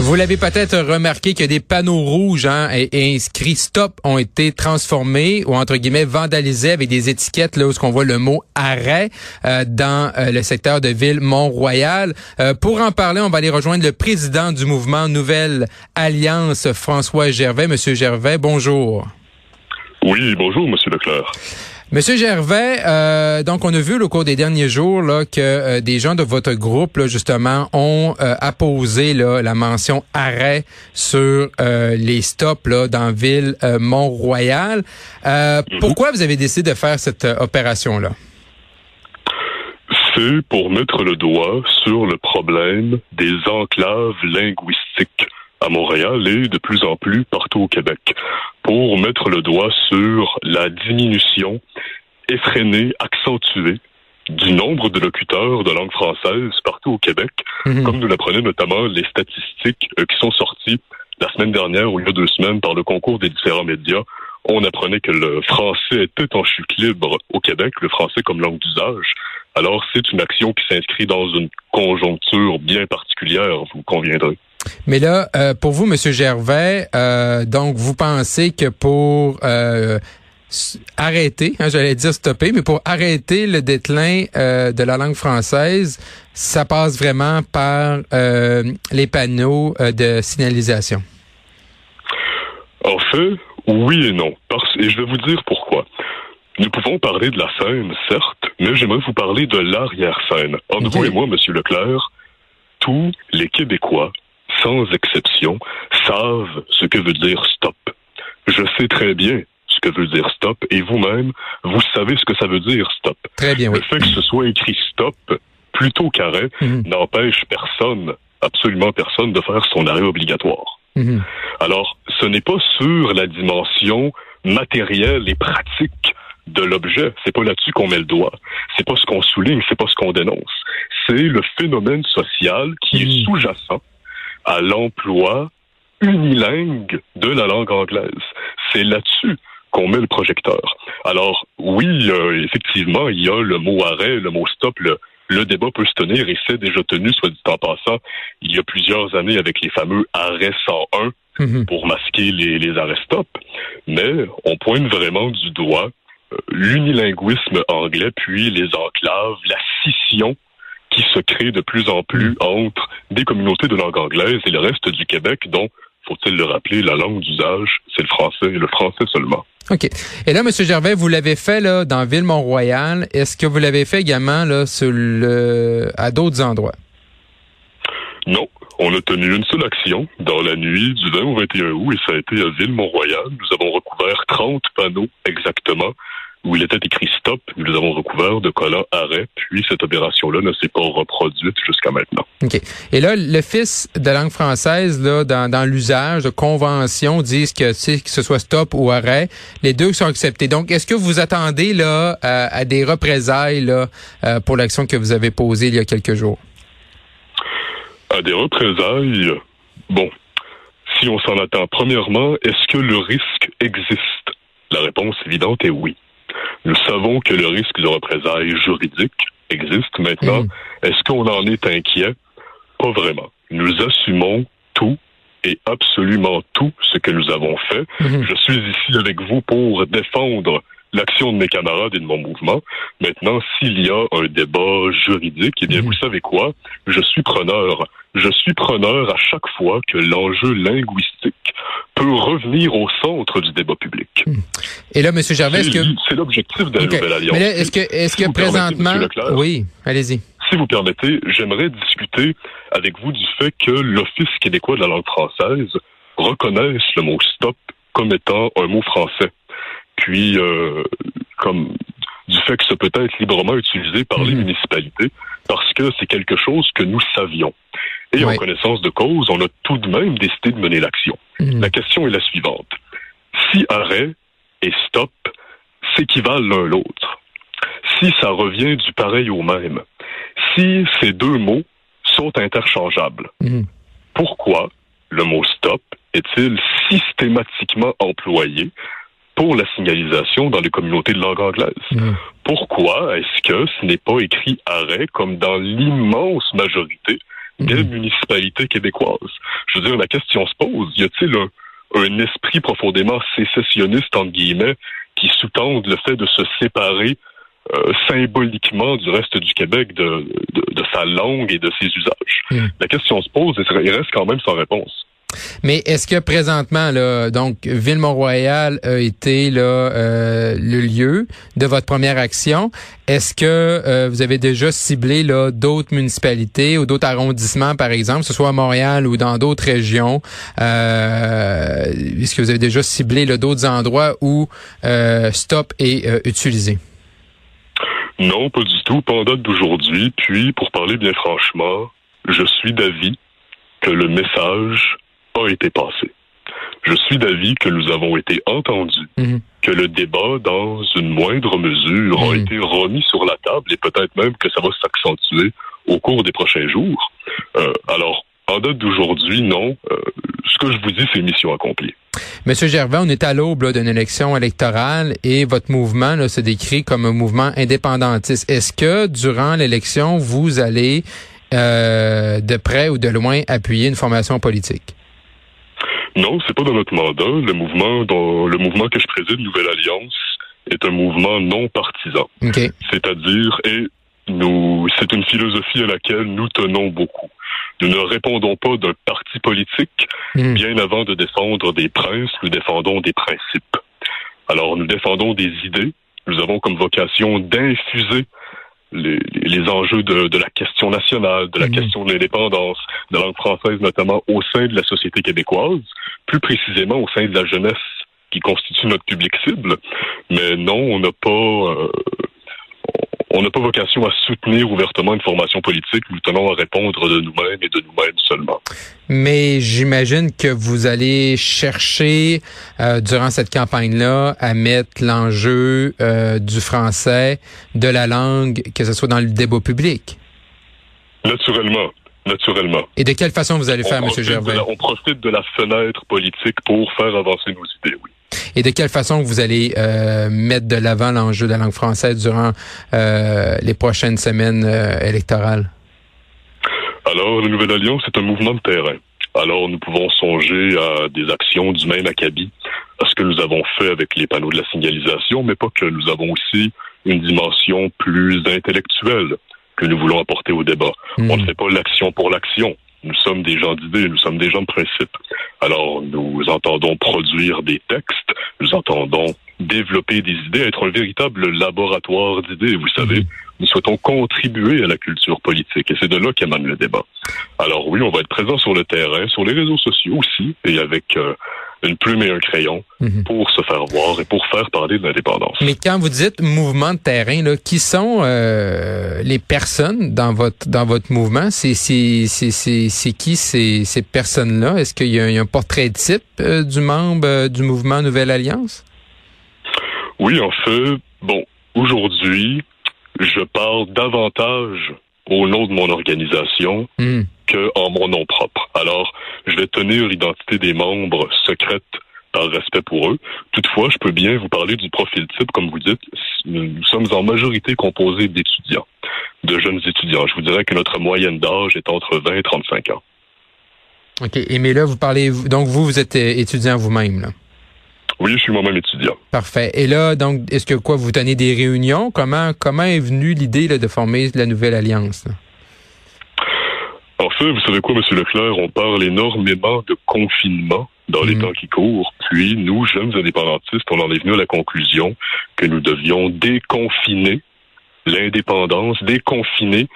Vous l'avez peut-être remarqué que des panneaux rouges hein, et, inscrits stop ont été transformés ou entre guillemets vandalisés avec des étiquettes là où on voit le mot arrêt euh, dans euh, le secteur de ville Mont-Royal. Euh, pour en parler, on va aller rejoindre le président du mouvement Nouvelle Alliance, François Gervais. Monsieur Gervais, bonjour. Oui, bonjour, Monsieur Leclerc. Monsieur Gervais, euh, donc on a vu au cours des derniers jours là, que euh, des gens de votre groupe justement ont euh, apposé là, la mention arrêt sur les stops là, dans ville Mont-Royal. Mhm. Pourquoi vous avez décidé de faire cette opération là? C'est pour mettre le doigt sur le problème des enclaves linguistiques à Montréal et de plus en plus partout au Québec pour mettre le doigt sur la diminution effrénée, accentuée du nombre de locuteurs de langue française partout au Québec, mhm. comme nous l'apprenaient notamment les statistiques euh, qui sont sorties la semaine dernière ou il y a deux semaines par le concours des différents médias. On apprenait que le français était en chute libre au Québec, le français comme langue d'usage. Alors c'est une action qui s'inscrit dans une conjoncture bien particulière, vous conviendrez. Mais là, euh, pour vous, Monsieur Gervais, euh, donc vous pensez que pour euh, arrêter, hein, j'allais dire stopper, mais pour arrêter le déclin de la langue française, ça passe vraiment par les panneaux de signalisation? En fait, oui et non. et je vais vous dire pourquoi. Nous pouvons parler de la scène, certes, mais j'aimerais vous parler de l'arrière-scène. Entre vous et moi, Monsieur Leclerc, tous les Québécois sans exception, savent ce que veut dire stop. Je sais très bien ce que veut dire stop et vous-même, vous savez ce que ça veut dire stop. Très bien, oui. Le fait que ce soit écrit stop plutôt qu'arrêt mhm. n'empêche personne, absolument personne, de faire son arrêt obligatoire. Mhm. Alors, ce n'est pas sur la dimension matérielle et pratique de l'objet. C'est pas là-dessus qu'on met le doigt. C'est pas ce qu'on souligne, c'est pas ce qu'on dénonce. C'est le phénomène social qui est mhm. sous-jacent à l'emploi unilingue de la langue anglaise. C'est là-dessus qu'on met le projecteur. Alors, oui, euh, effectivement, il y a le mot arrêt, le mot stop, le, le débat peut se tenir et c'est déjà tenu, soit dit en passant, il y a plusieurs années avec les fameux arrêts 101 mhm. pour masquer les, les arrêts stop. Mais on pointe vraiment du doigt euh, l'unilinguisme anglais, puis les enclaves, la scission qui se crée de plus en plus mm. entre des communautés de langue anglaise et le reste du Québec, dont, faut-il le rappeler, la langue d'usage, c'est le français et le français seulement. OK. Et là, M. Gervais, vous l'avez fait là dans Ville-Mont-Royal. Est-ce que vous l'avez fait également là, sur le... à d'autres endroits? Non. On a tenu une seule action dans la nuit du 20 au 21 août et ça a été à Ville-Mont-Royal. Nous avons recouvert 30 panneaux exactement où il était écrit stop, nous les avons recouverts de collants arrêt, puis cette opération-là ne s'est pas reproduite jusqu'à maintenant. OK. Et là, le fils de langue française, là, dans, dans l'usage de convention, disent que, que ce soit stop ou arrêt, les deux sont acceptés. Donc, est-ce que vous attendez là à, des représailles là, euh, pour l'action que vous avez posée il y a quelques jours? À des représailles, bon, si on s'en attend, premièrement, est-ce que le risque existe? La réponse évidente est oui. Nous savons que le risque de représailles juridiques existe maintenant. Mm. Est-ce qu'on en est inquiet? Pas vraiment. Nous assumons tout et absolument tout ce que nous avons fait. Mm-hmm. Je suis ici avec vous pour défendre l'action de mes camarades et de mon mouvement. Maintenant, s'il y a un débat juridique, eh bien, mm-hmm. vous savez quoi? Je suis preneur. Je suis preneur à chaque fois que l'enjeu linguistique peut revenir au centre du débat public. Hmm. Et là, M. Gervais, est-ce que... C'est l'objectif de la Nouvelle Alliance. Est-ce que, est-ce que présentement... oui, allez-y. Si vous permettez, j'aimerais discuter avec vous du fait que l'Office québécois de la langue française reconnaisse le mot stop comme étant un mot français. Puis, euh, comme du fait que ça peut être librement utilisé par les hmm. municipalités, parce que c'est quelque chose que nous savions. Et en connaissance de cause, on a tout de même décidé de mener l'action. Mhm. La question est la suivante. Si arrêt et stop s'équivalent l'un l'autre, si ça revient du pareil au même, si ces deux mots sont interchangeables, mhm. pourquoi le mot stop est-il systématiquement employé pour la signalisation dans les communautés de langue anglaise. Mm. Pourquoi est-ce que ce n'est pas écrit arrêt comme dans l'immense majorité des mm. municipalités québécoises? Je veux dire, la question se pose, y a-t-il un, un esprit profondément sécessionniste, entre guillemets, qui sous-tende le fait de se séparer euh, symboliquement du reste du Québec de, de, sa langue et de ses usages? Mm. La question se pose et il reste quand même sans réponse. Mais est-ce que présentement, là, donc Ville-Mont-Royal a été là euh, le lieu de votre première action? Est-ce que euh, vous avez déjà ciblé là d'autres municipalités ou d'autres arrondissements, par exemple, que ce soit à Montréal ou dans d'autres régions? Euh, Est-ce que vous avez déjà ciblé d'autres endroits où Stop est utilisé? Non, pas du tout. Pas en date d'aujourd'hui. Puis, pour parler bien franchement, je suis d'avis que le message a été passé. Je suis d'avis que nous avons été entendus, mhm. que le débat, dans une moindre mesure, a mhm. été remis sur la table et peut-être même que ça va s'accentuer au cours des prochains jours. Euh, alors, en date d'aujourd'hui, non. Euh, ce que je vous dis, c'est mission accomplie. Monsieur Gervais, on est à l'aube d'une élection électorale et votre mouvement là, se décrit comme un mouvement indépendantiste. Est-ce que durant l'élection, vous allez euh, de près ou de loin appuyer une formation politique? Non, c'est pas dans notre mandat. Le mouvement, dans le mouvement que je préside, Nouvelle Alliance, est un mouvement non partisan. C'est-à-dire, et nous, c'est une philosophie à laquelle nous tenons beaucoup. Nous ne répondons pas d'un parti politique. Hmm. Bien avant de défendre des princes, nous défendons des principes. Alors, nous défendons des idées. Nous avons comme vocation d'infuser les, les, enjeux de, de, la question nationale, de la mhm. question de l'indépendance, de la langue française notamment au sein de la société québécoise, plus précisément au sein de la jeunesse qui constitue notre public cible. Mais non, on n'a pas euh, on n'a pas vocation à soutenir ouvertement une formation politique. Nous tenons à répondre de nous-mêmes et de nous-mêmes seulement. Mais j'imagine que vous allez chercher euh, durant cette campagne-là à mettre l'enjeu euh, du français, de la langue, que ce soit dans le débat public. Naturellement. Naturellement. Et de quelle façon vous allez faire, M. Gervais? on profite de la fenêtre politique pour faire avancer nos idées, oui et de quelle façon vous allez euh, mettre de l'avant l'enjeu de la langue française durant euh, les prochaines semaines euh, électorales? Alors, la Nouvelle Alliance, c'est un mouvement de terrain. Alors, nous pouvons songer à des actions du même acabit, à ce que nous avons fait avec les panneaux de la signalisation, mais pas que nous avons aussi une dimension plus intellectuelle que nous voulons apporter au débat. Hmm. On ne fait pas l'action pour l'action. Nous sommes des gens d'idées, nous sommes des gens de principe. Alors, nous entendons produire des textes, nous entendons développer des idées, être un véritable laboratoire d'idées. Vous savez, mhm. nous souhaitons contribuer à la culture politique et c'est de là qu'émane le débat. Alors oui, on va être présent sur le terrain, sur les réseaux sociaux aussi, et avec euh, une plume et un crayon mhm. pour se faire voir et pour faire parler de l'indépendance. Mais quand vous dites mouvement de terrain, là, qui sont euh, les personnes dans votre dans votre mouvement? C'est c'est qui ces ces personnes-là? Est-ce qu'il y, a un portrait type euh, du membre euh, du mouvement Nouvelle Alliance? Oui, en fait, bon, aujourd'hui, je parle davantage au nom de mon organisation hmm. Que en mon nom propre. Alors, je vais tenir l'identité des membres secrète par respect pour eux. Toutefois, je peux bien vous parler du profil type, comme vous dites. Nous sommes en majorité composés d'étudiants, de jeunes étudiants. Je vous dirais que notre moyenne d'âge est entre 20 et 35 ans. OK. Et mais là, vous parlez, donc vous, vous êtes étudiant vous-même, là? Oui, je suis moi-même étudiant. Parfait. Et là, donc, est-ce que quoi, vous tenez des réunions? Comment, comment est venue l'idée de former la nouvelle alliance? En fait, vous savez quoi, M. Leclerc, on parle énormément de confinement dans les mm. temps qui courent. Puis, nous, jeunes indépendantistes, on en est venu à la conclusion que nous devions déconfiner l'indépendance, déconfiner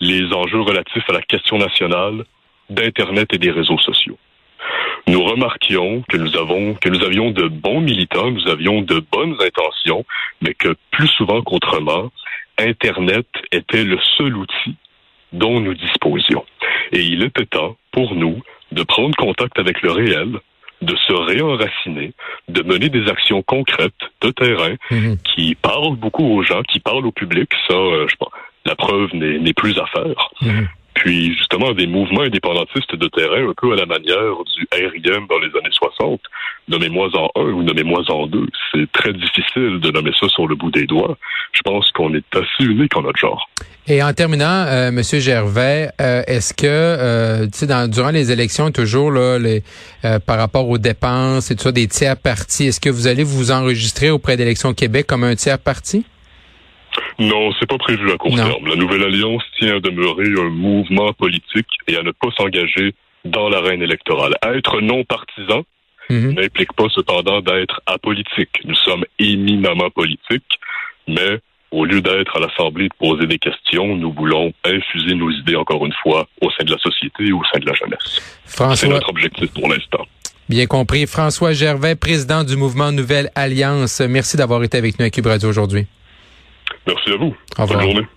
les enjeux relatifs à la question nationale d'Internet et des réseaux sociaux nous remarquions que nous avons, que nous avions de bons militants, nous avions de bonnes intentions, mais que plus souvent qu'autrement, Internet était le seul outil dont nous disposions. Et il était temps pour nous de prendre contact avec le réel, de se réenraciner, de mener des actions concrètes de terrain mhm. qui parlent beaucoup aux gens, qui parlent au public. Ça, euh, je pense, la preuve n'est plus à faire. Mhm. Puis justement des mouvements indépendantistes de terrain, un peu à la manière du RIM dans les années 60. Nommez-moi en un ou nommez-moi en deux. C'est très difficile de nommer ça sur le bout des doigts. Je pense qu'on est assez unique en notre genre. Et en terminant, euh, Monsieur Gervais, euh, est-ce que, euh, tu sais, durant les élections, toujours là, euh, par rapport aux dépenses et tout ça, des tiers partis, est-ce que vous allez vous enregistrer auprès d'Élections Québec comme un tiers parti? Non, c'est pas prévu à court terme. La Nouvelle Alliance tient à demeurer un mouvement politique et à ne pas s'engager dans l'arène électorale. Être non partisan mhm. n'implique pas cependant d'être apolitique. Nous sommes éminemment politiques, mais au lieu d'être à l'Assemblée de poser des questions, nous voulons infuser nos idées, encore une fois, au sein de la société et au sein de la jeunesse. C'est notre objectif pour l'instant. Bien compris. François Gervais, président du mouvement Nouvelle Alliance. Merci d'avoir été avec nous à Cube Radio aujourd'hui. Merci à vous. Au revoir. Bonne journée.